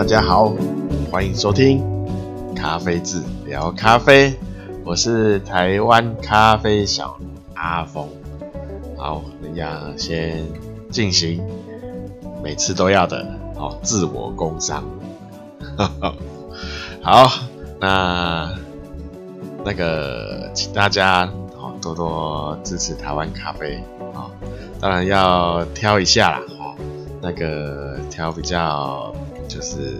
大家好，欢迎收听咖啡志聊咖啡，我是台湾咖啡小阿峰。好，人家先进行每次都要的哦，自我工商。好，那那个请大家哦多多支持台湾咖啡啊，当然要挑一下啦。那个挑比较就是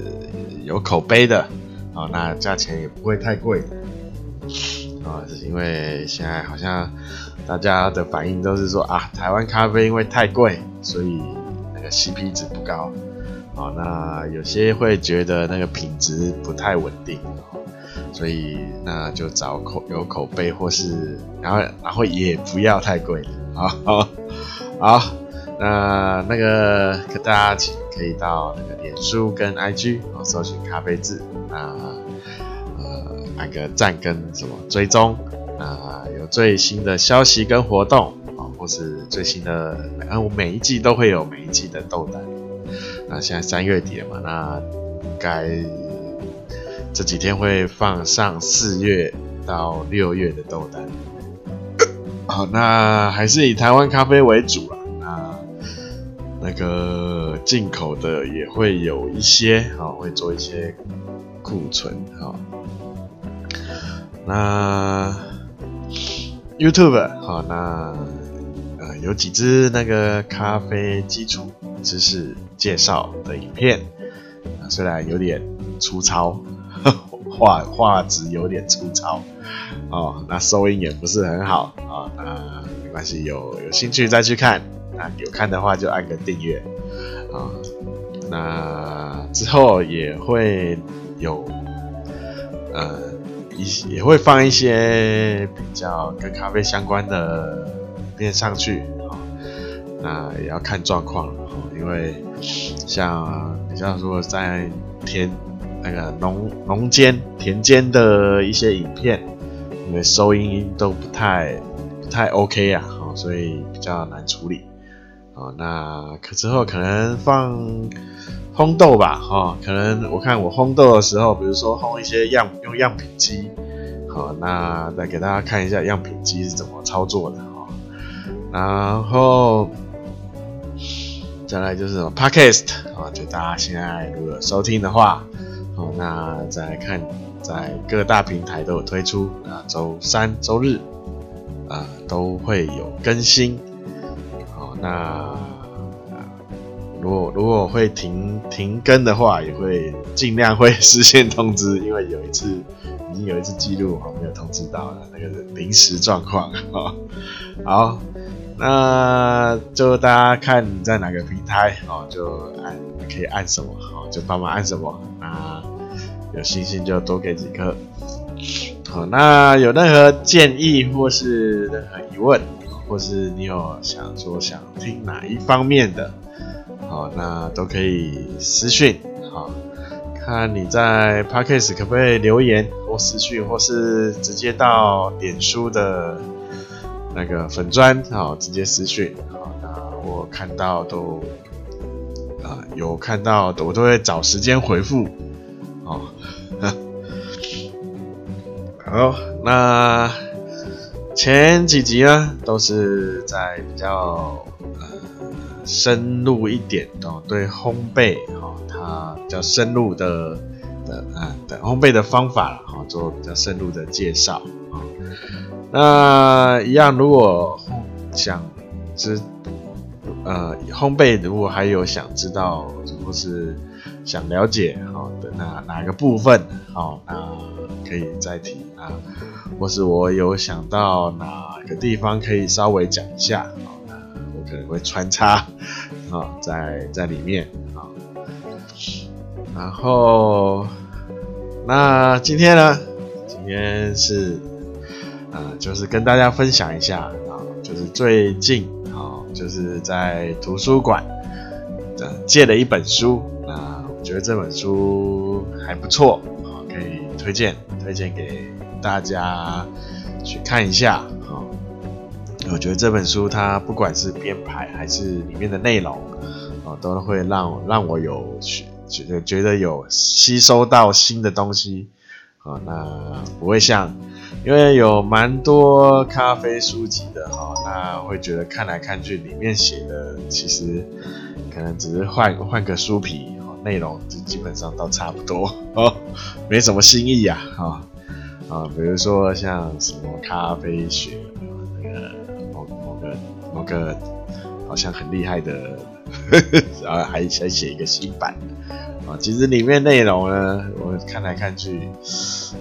有口碑的，哦，那价钱也不会太贵，啊，是因为现在好像大家的反应都是说啊，台湾咖啡因为太贵，所以那个 CP 值不高，哦，那有些会觉得那个品质不太稳定，所以那就找口有口碑或是，然后然后也不要太贵，好好好。那那个，可大家可以到那个脸书跟 IG 哦，搜寻咖啡志，那呃按个赞跟什么追踪，啊有最新的消息跟活动啊，或是最新的，然后我每一季都会有每一季的豆单。那现在三月底了嘛，那应该这几天会放上四月到六月的豆单。好，那还是以台湾咖啡为主啦。那个进口的也会有一些，好，会做一些库存，好。那 YouTube，好，那呃有几支那个咖啡基础知识介绍的影片啊，虽然有点粗糙，画画质有点粗糙，哦，那收音也不是很好，啊，那没关系，有有兴趣再去看。有看的话就按个订阅啊，那之后也会有呃一也会放一些比较跟咖啡相关的影片上去啊，那也要看状况了，因为像你像说在田那个农农间田间的一些影片，因为收音都不太不太 OK 啊，所以比较难处理。哦，那可之后可能放烘豆吧，哈、哦，可能我看我烘豆的时候，比如说烘一些样用样品机，好、哦，那再给大家看一下样品机是怎么操作的，哈、哦，然后再来就是什么 Podcast 啊、哦，就大家现在如果收听的话，哦，那再来看在各大平台都有推出，啊，周三、周日啊都会有更新。那如果如果会停停更的话，也会尽量会事先通知，因为有一次已经有一次记录我没有通知到了，那个临时状况啊。好，那就大家看在哪个平台哦，就按可以按什么好，就帮忙按什么。那有信心就多给几颗。好，那有任何建议或是任何疑问，或是你有想说想听哪一方面的，好，那都可以私讯，好，看你在 Podcast 可不可以留言或私讯，或是直接到脸书的那个粉专，好，直接私讯，好，那我看到都啊、有看到的，我都会找时间回复，好，好，那。前几集呢，都是在比较呃深入一点哦，对烘焙哦，它比较深入的的啊的烘焙的方法哈，做比较深入的介绍啊。那一样，如果想知呃烘焙，如果还有想知道或是想了解好的哪哪个部分好，那可以再提啊。或是我有想到哪个地方可以稍微讲一下，好，那我可能会穿插啊，在在里面啊。然后，那今天呢？今天是啊，就是跟大家分享一下啊，就是最近啊，就是在图书馆借了一本书，那我觉得这本书还不错啊，可以推荐推荐给。大家去看一下啊！我觉得这本书它不管是编排还是里面的内容啊，都会让让我有学觉得觉得有吸收到新的东西啊，那不会像，因为有蛮多咖啡书籍的哈，那会觉得看来看去里面写的其实可能只是换换个书皮，内容就基本上都差不多哦，没什么新意呀啊啊，比如说像什么咖啡学那个某某个某个好像很厉害的。然后还还写一个新版的啊，其实里面内容呢，我看来看去，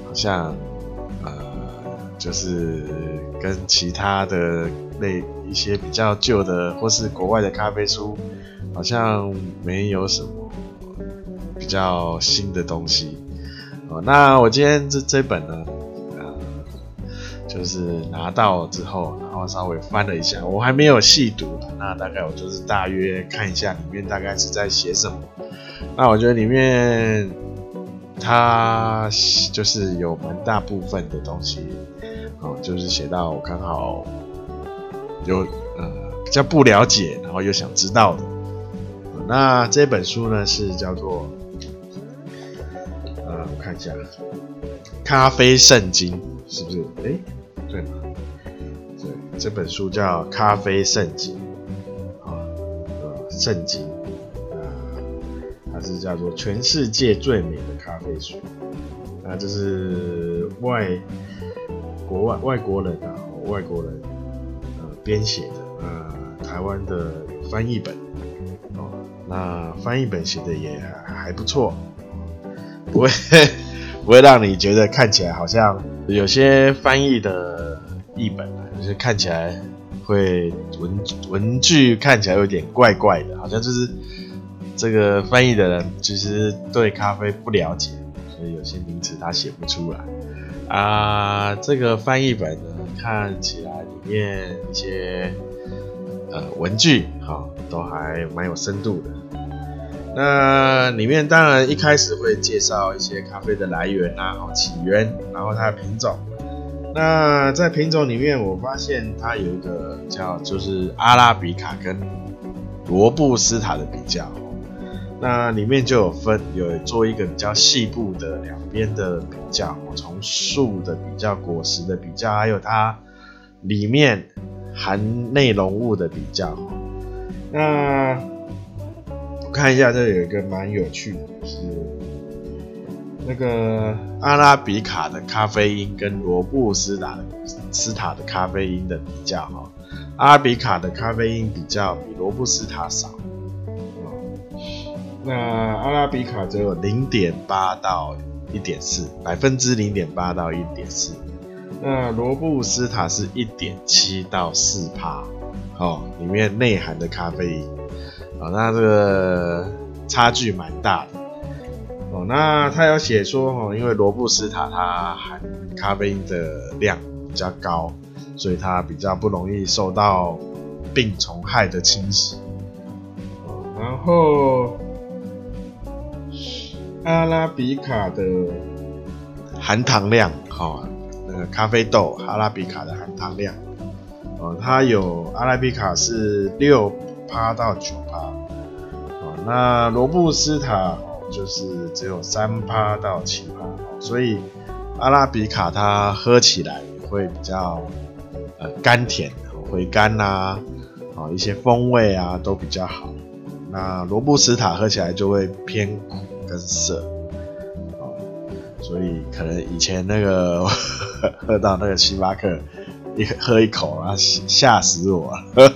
好像呃，就是跟其他的类一些比较旧的或是国外的咖啡书，好像没有什么比较新的东西。哦，那我今天这这本呢？呃就是拿到之后，然后稍微翻了一下，我还没有细读，那大概我就是大约看一下里面大概是在写什么。那我觉得里面它就是有蛮大部分的东西，哦，就是写到我刚好有呃比较不了解，然后又想知道的。那这本书呢是叫做看一下，咖啡圣经是不是？诶对吗？对，这本书叫《咖啡圣经》啊，圣经啊，它是叫做全世界最美的咖啡书。那这是外国外外国人啊，外国人呃编写的啊，台湾的翻译本哦。那翻译本写的也还，还不错，不会 不会让你觉得看起来好像有些翻译的。译本啊，就是看起来会文文具看起来有点怪怪的，好像就是这个翻译的人其实对咖啡不了解，所以有些名词他写不出来啊。这个翻译本呢，看起来里面一些呃文具哈都还蛮有深度的。那里面当然一开始会介绍一些咖啡的来源啊，起源，然后它的品种。那在品种里面，我发现它有一个叫就是阿拉比卡跟罗布斯塔的比较，那里面就有分有做一个比较细部的两边的比较，从树的比较、果实的比较，还有它里面含内容物的比较。那看一下，这有一个蛮有趣的，是。那个阿拉比卡的咖啡因跟罗布斯塔的斯塔的咖啡因的比较哈，阿拉比卡的咖啡因比较比罗布斯塔少，那阿拉比卡只有零点八到一点四百分之零点八到一点四，那罗布斯塔是一点七到四帕，哦，里面内含的咖啡因，哦，那这个差距蛮大的。哦，那他有写说，哦，因为罗布斯塔它含咖啡因的量比较高，所以它比较不容易受到病虫害的侵袭。哦，然后阿拉比卡的含糖量，哈，那个咖啡豆阿拉比卡的含糖量，哦，它有阿拉比卡是六趴到九趴，哦，那罗布斯塔。就是只有三趴到七趴，所以阿拉比卡它喝起来会比较呃甘甜，回甘呐，啊一些风味啊都比较好。那罗布斯塔喝起来就会偏苦跟涩，所以可能以前那个 喝到那个星巴克。一喝一口啊，吓死我了！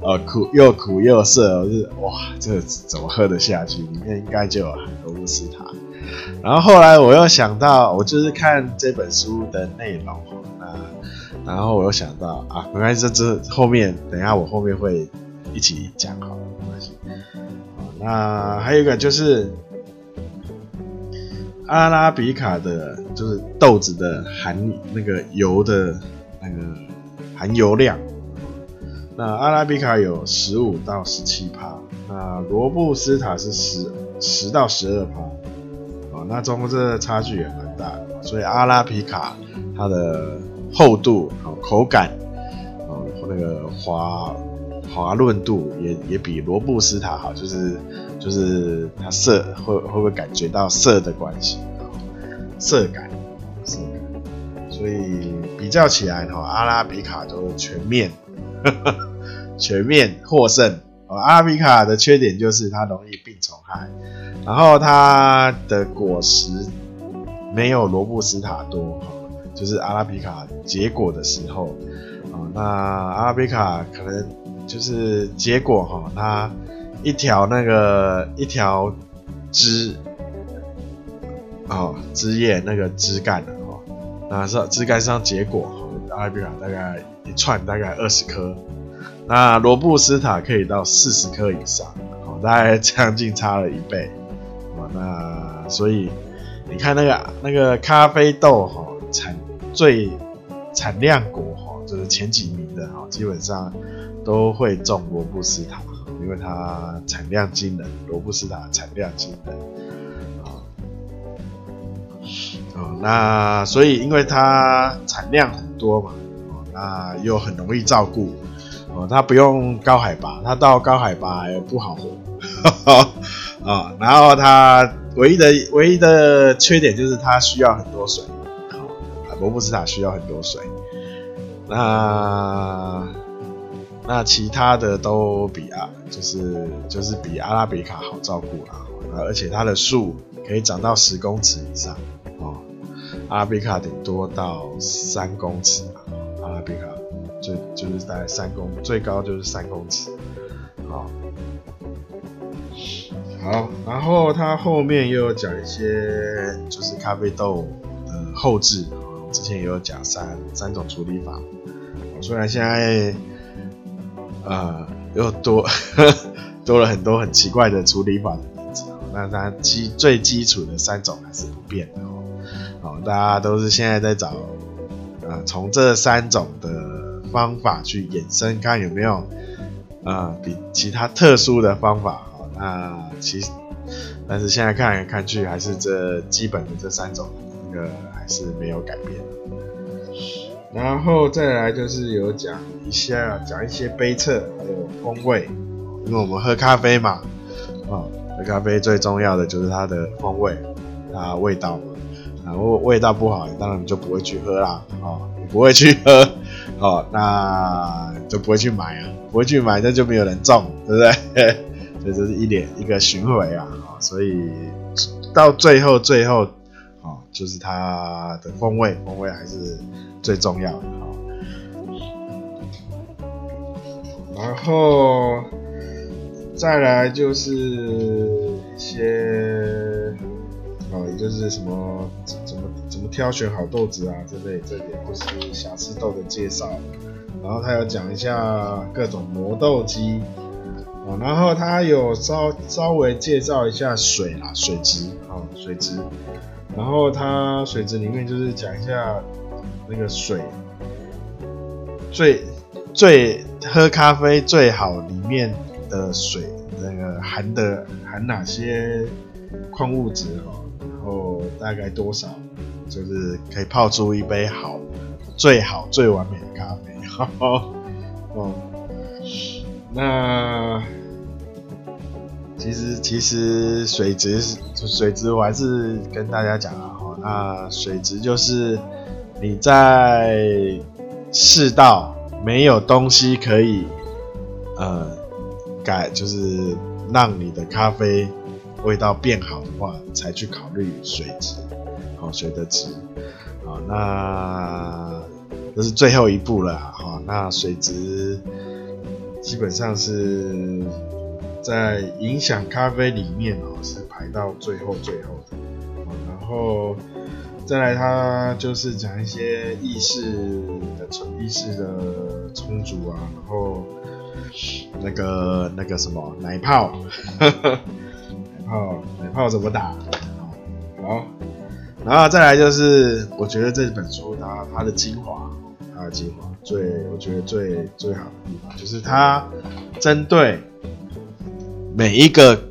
呃，苦又苦又涩，我就是哇，这怎么喝得下去？里面应该就有含罗布斯塔。然后后来我又想到，我就是看这本书的内容啊，然后我又想到啊，没关系，这这后面等一下我后面会一起讲好了，没关系。那还有一个就是阿拉比卡的，就是豆子的含那个油的。那个含油量，那阿拉比卡有十五到十七趴，那罗布斯塔是十十到十二趴，哦，那中间这差距也蛮大的，所以阿拉比卡它的厚度、哦口感、哦那个滑滑润度也也比罗布斯塔好，就是就是它涩会会不会感觉到涩的关系，涩感，涩感，所以比较起来哈，阿拉比卡都全面，全面获胜。阿拉比卡的缺点就是它容易病虫害，然后它的果实没有罗布斯塔多，就是阿拉比卡结果的时候，啊，那阿拉比卡可能就是结果哈，它一条那个一条枝，哦，枝叶那个枝干，那是枝干上结果，阿拉比卡大概一串大概二十颗。那罗布斯塔可以到四十颗以上，哦，大概将近差了一倍，哦，那所以你看那个那个咖啡豆哈产最产量国哈，就是前几名的哈，基本上都会种罗布斯塔，因为它产量惊人，罗布斯塔产量惊人，哦，那所以因为它产量很多嘛，哦，那又很容易照顾。哦，它不用高海拔，它到高海拔也不好活，啊、哦，然后它唯一的唯一的缺点就是它需要很多水，哦，罗布斯塔需要很多水，那那其他的都比啊，就是就是比阿拉比卡好照顾啦，而且它的树可以长到十公尺以上，阿拉比卡顶多到三公尺，阿拉比卡。就就是大概三公，最高就是三公尺，好，好，然后它后面又有讲一些，就是咖啡豆的后制，之前也有讲三三种处理法，虽然现在，呃，又多 多了很多很奇怪的处理法，那它基最基础的三种还是不变的哦，好，大家都是现在在找，呃，从这三种的。方法去衍生，看有没有、呃、比其他特殊的方法。好，那其，但是现在看来看去，还是这基本的这三种，那个还是没有改变。然后再来就是有讲一下，讲一些杯测还有风味，因为我们喝咖啡嘛，啊，咖啡最重要的就是它的风味，它味道嘛，然后味道不好，当然就不会去喝啦，哦，你不会去喝。哦，那就不会去买啊，不会去买，那就没有人种，对不对？所以这是一点一个循环啊，所以到最后最后，哦，就是它的风味，风味还是最重要的啊。然后再来就是一些。哦，也就是什么怎么怎么挑选好豆子啊之类，这点就是瑕疵豆的介绍。然后他有讲一下各种磨豆机，哦，然后他有稍稍微介绍一下水啦，水质，哦，水质。然后他水质里面就是讲一下那个水最最喝咖啡最好里面的水那个含的含哪些矿物质哦。然后大概多少，就是可以泡出一杯好、最好、最完美的咖啡。哦，那其实其实水质水质我还是跟大家讲啊，那水质就是你在世道没有东西可以呃改，就是让你的咖啡。味道变好的话，才去考虑水质，好，水的质，好，那这是最后一步了，好，那水质基本上是在影响咖啡里面哦，是排到最后最后的，然后再来，它就是讲一些意识的意识的充足啊，然后那个那个什么奶泡。奶泡，奶泡怎么打？好，然后再来就是，我觉得这本书它它的精华，它的精华最，我觉得最最好的地方就是它针对每一个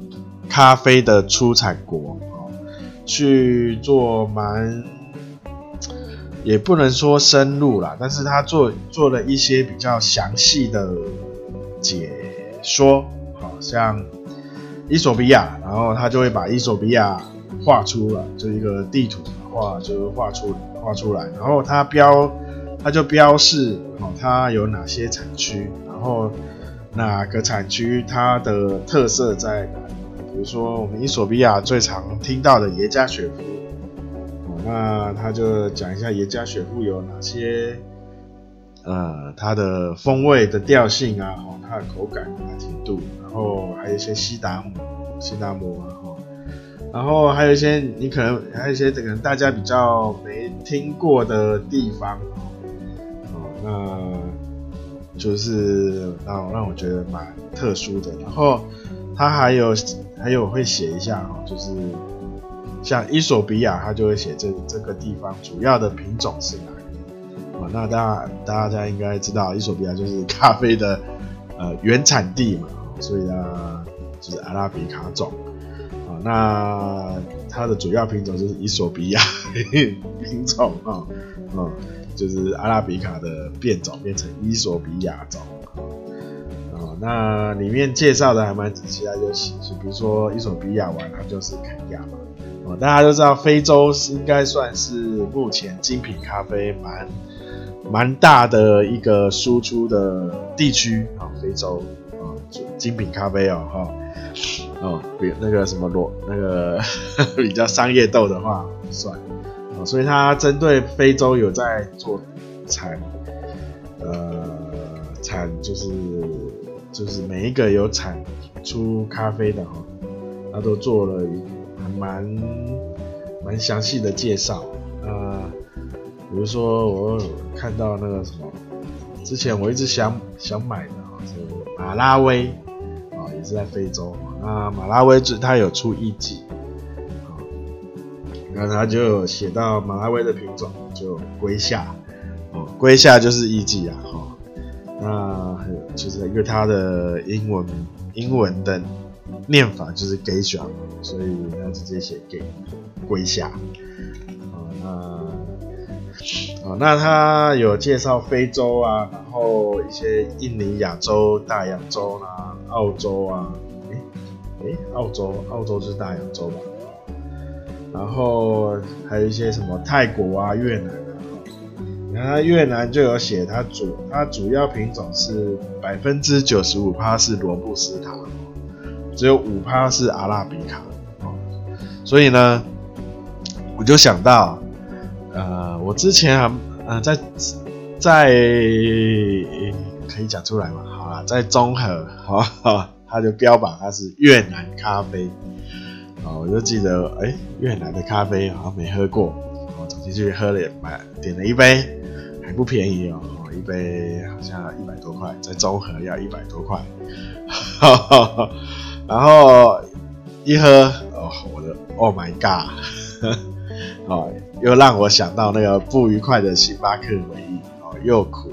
咖啡的出产国，去做蛮，也不能说深入啦，但是它做做了一些比较详细的解说，好像。伊索比亚，然后他就会把伊索比亚画出了，就一个地图画，就画出画出来，然后他标，他就标示哦，它有哪些产区，然后哪个产区它的特色在哪里？比如说我们伊索比亚最常听到的耶加雪夫，那他就讲一下耶加雪夫有哪些。呃，它的风味的调性啊，哦，它的口感啊，甜度，然后还有一些西达姆、西达姆啊，哈，然后还有一些你可能还有一些可能大家比较没听过的地方，哦，那就是让让我觉得蛮特殊的。然后它还有还有会写一下哦，就是像伊索比亚，它就会写这这个地方主要的品种是哪。那大家大家应该知道，伊索比亚就是咖啡的呃原产地嘛，所以呢就是阿拉比卡种啊。那它的主要品种就是伊索比亚品种啊，嗯，就是阿拉比卡的变种变成伊索比亚种啊。那里面介绍的还蛮仔细，就是就比如说伊索比亚完它就是肯亚嘛。大家都知道非洲是应该算是目前精品咖啡蛮。蛮大的一个输出的地区啊，非洲啊，精品咖啡哦，哈，哦，比那个什么罗那个 比较商业豆的话算啊，所以它针对非洲有在做产，呃，产就是就是每一个有产出咖啡的哈，它都做了还蛮蛮详细的介绍啊。比如说，我看到那个什么，之前我一直想想买的啊，是马拉威啊，也是在非洲。那马拉威就它有出艺妓啊，那它就写到马拉威的品种就龟夏哦，龟夏就是艺妓啊哈。那就是因为它的英文英文的念法就是 Geisha，所以它直接写给龟夏。那他有介绍非洲啊，然后一些印尼、亚洲、大洋洲、啊，澳洲啊，诶诶，澳洲，澳洲就是大洋洲吧？然后还有一些什么泰国啊、越南啊，然后越南就有写，它主它主要品种是百分之九十五趴是罗布斯塔，只有五趴是阿拉比卡，所以呢，我就想到。呃，我之前啊，呃，在在可以讲出来嘛？好了，在中和，好，好，他就标榜它是越南咖啡，啊，我就记得，哎、越南的咖啡好像没喝过，我走进去喝了，买点了一杯，还不便宜哦，一杯好像一百多块，在中和要一百多块，然后一喝，哦，我的，Oh my God，哦。又让我想到那个不愉快的星巴克回忆哦，又苦。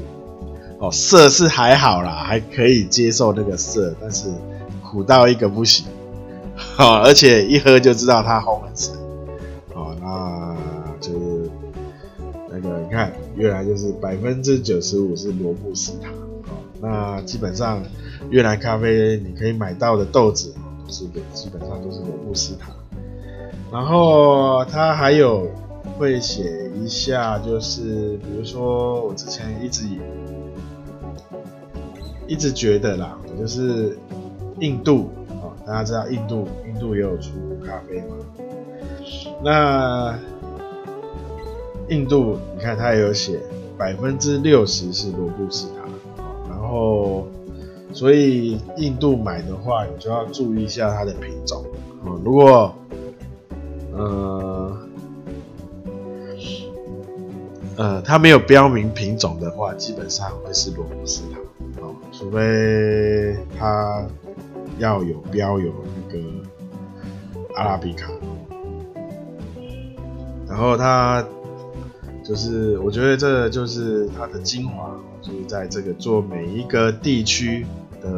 哦，涩是还好啦，还可以接受那个涩，但是苦到一个不行，哦，而且一喝就知道它红很深，哦，那就是那个你看，越南就是百分之九十五是罗布斯塔，哦，那基本上越南咖啡你可以买到的豆子都是基本上都是罗布斯塔，然后它还有。会写一下，就是比如说我之前一直一直觉得啦，就是印度啊，大家知道印度，印度也有出咖啡嘛。那印度，你看它也有写百分之六十是罗布斯塔，然后所以印度买的话，你就要注意一下它的品种啊。如果呃。呃，它没有标明品种的话，基本上会是罗布斯塔哦，除非它要有标有那个阿拉比卡。然后它就是，我觉得这就是它的精华，就是在这个做每一个地区的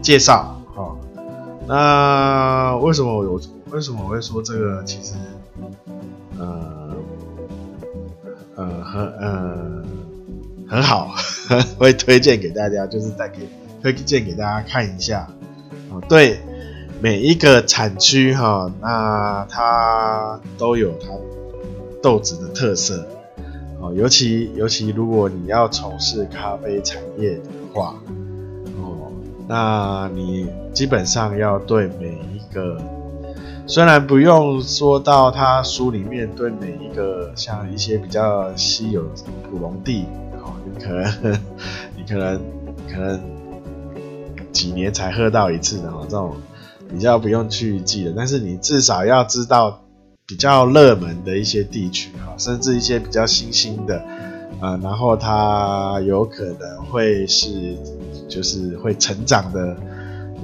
介绍。哈，那为什么我有为什么我会说这个？其实，呃。呃，很呃很好，会推荐给大家，就是再给推荐给大家看一下。哦，对每一个产区哈，那它都有它豆子的特色。哦，尤其尤其如果你要从事咖啡产业的话，哦，那你基本上要对每一个，虽然不用说到他书里面对每一个像一些比较稀有普龙地，哦，你可能你可能可能几年才喝到一次的哦，这种比较不用去记的，但是你至少要知道。比较热门的一些地区哈，甚至一些比较新兴的，呃，然后它有可能会是就是会成长的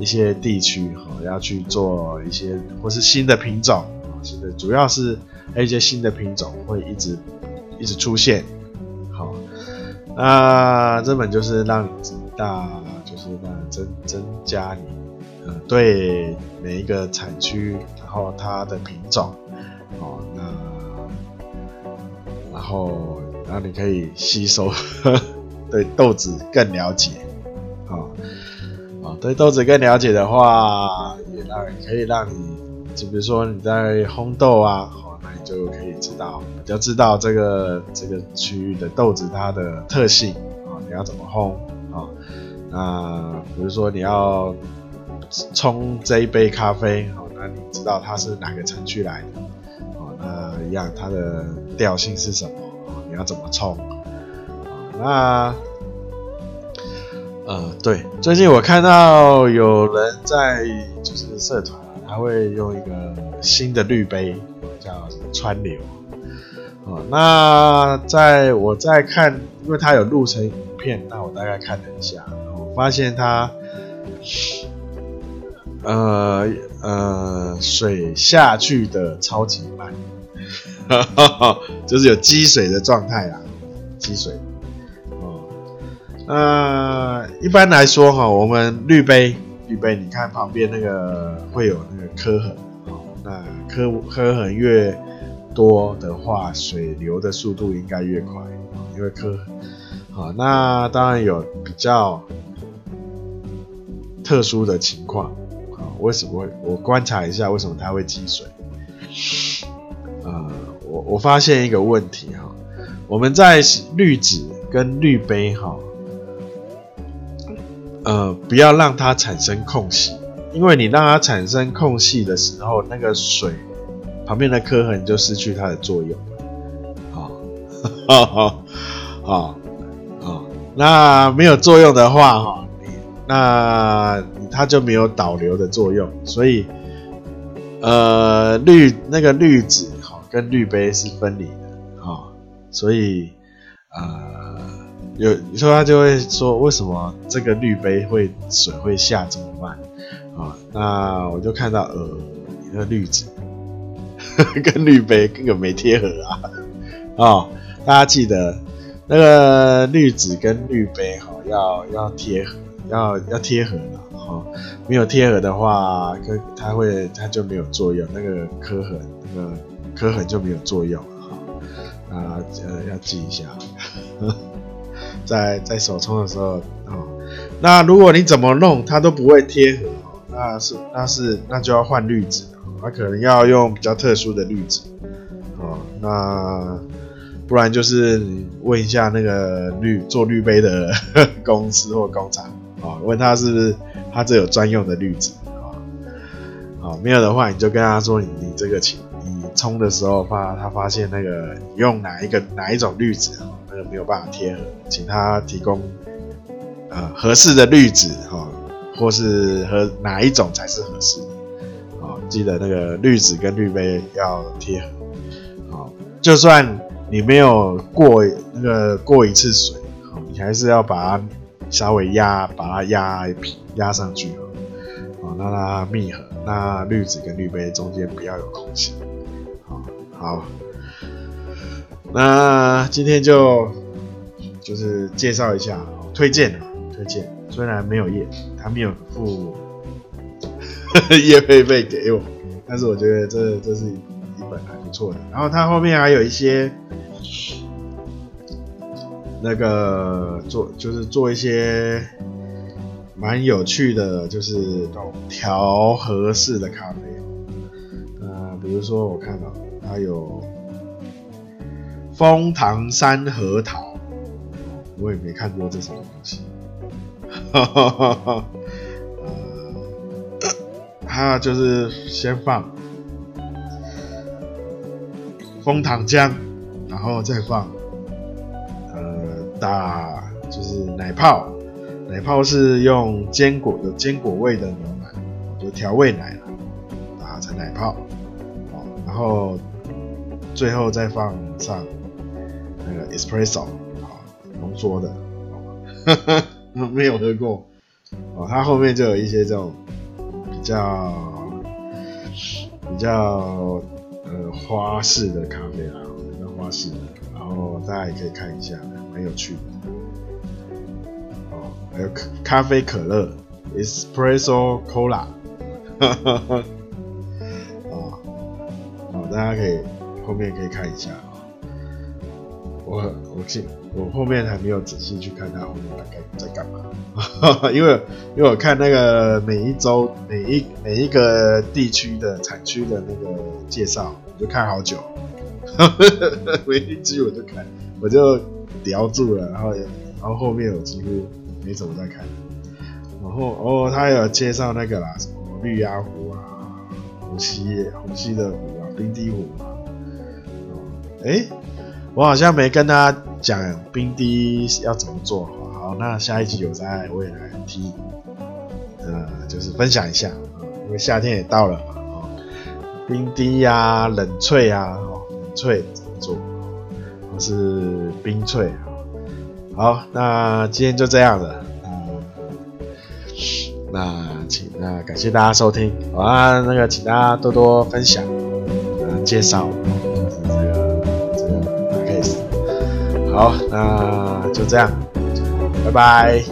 一些地区哈，要去做一些或是新的品种，是的，主要是一些新的品种会一直一直出现，好，那这本就是让你知道，就是让增增加你呃对每一个产区，然后它的品种。哦，那然后然后你可以吸收 对豆子更了解，啊、哦、啊、对豆子更了解的话，也让可以让你，就比如说你在烘豆啊，好、那你就可以知道，比较知道这个这个区域的豆子它的特性啊、你要怎么烘啊、那比如说你要冲这一杯咖啡，好、那你知道它是哪个产区来的？那，一样，它的调性是什么？你要怎么冲？那，呃，对，最近我看到有人在就是社团，他会用一个新的滤杯，叫川流。哦，那在我在看，因为他有录成影片，那我大概看了一下，我发现他，呃呃，水下去的超级慢。就是有积水的状态啦，积水。呃，一般来说哈，我们滤杯，滤杯，你看旁边那个会有那个磕痕，哦，那磕磕痕越多的话，水流的速度应该越快，因为磕痕。好，那当然有比较特殊的情况，啊，为什么会？我观察一下，为什么它会积水？啊。我我发现一个问题哈，我们在滤纸跟滤杯哈，呃，不要让它产生空隙，因为你让它产生空隙的时候，那个水旁边的刻痕就失去它的作用了。好，好，好，好，那没有作用的话哈，那它就没有导流的作用，所以呃，滤那个滤纸。哈跟滤杯是分离的，哈、所以，呃，有你说他就会说，为什么这个滤杯会水会下这么慢？啊、那我就看到，呃，你那个滤纸 跟滤杯根本没贴合啊，哦，大家记得那个滤纸跟滤杯哈、哦，要要贴合，要要贴合的，哈、哦，没有贴合的话，跟它会它就没有作用，那个磕痕那个。磕痕就没有作用哈，啊呃要记一下，在在手冲的时候哦，那如果你怎么弄它都不会贴合，那是那是那就要换滤纸，那可能要用比较特殊的滤纸，哦，那不然就是你问一下那个滤做滤杯的公司或工厂，啊，问他是不是他这有专用的滤纸，啊，好，没有的话你就跟他说你你这个请。冲的时候发，他发现那个用哪一个哪一种滤纸，没有办法贴合，请他提供呃合适的滤纸哈，或是和哪一种才是合适的，啊，记得那个滤纸跟滤杯要贴合，好，就算你没有过那个过一次水，你还是要把它稍微压，把它压平压上去，好，让它密合，那滤纸跟滤杯中间不要有空隙。好，那今天就就是介绍一下，推荐推荐。虽然没有业，他没有付 业配费给我，但是我觉得这这是一本还不错的。然后他后面还有一些那个做，就是做一些蛮有趣的，就是调和式的咖啡。呃，比如说我看到它有枫糖山核桃，我也没看过这什么东西。哈哈哈哈呃，它就是先放枫糖浆，然后再放呃打就是奶泡。奶泡是用坚果有坚果味的牛奶，就调味奶了，打成奶泡，然后最后再放上 espresso，啊，浓缩的，哈哈，没有喝过，哦，它后面就有一些这种比较比较呃花式的咖啡啦，比较花式的，然后大家也可以看一下，蛮有趣的。还有咖啡可乐，Espresso Cola，哈哈哈，啊，大家可以后面可以看一下。我我记我后面还没有仔细去看它后面大概在干嘛，因为因为我看那个每一周每一每一个地区的产区的那个介绍，我就看好久，每一集我就看，我就叼住了，然后然后后面我几乎。没怎么在看，然后哦，他有介绍那个啦，什么绿鸭湖啊，红溪红溪的湖啊，冰滴湖啊。哎，我好像没跟他讲冰滴要怎么做。好，那下一集有在未来提，呃，就是分享一下，因为夏天也到了嘛，哦，冰滴呀、冷萃啊，哦，冷萃怎么做，或是冰萃啊。好，那今天就这样了。嗯，那请那感谢大家收听，好啊，那个请大家多多分享，呃，介绍好，那就这样，拜拜。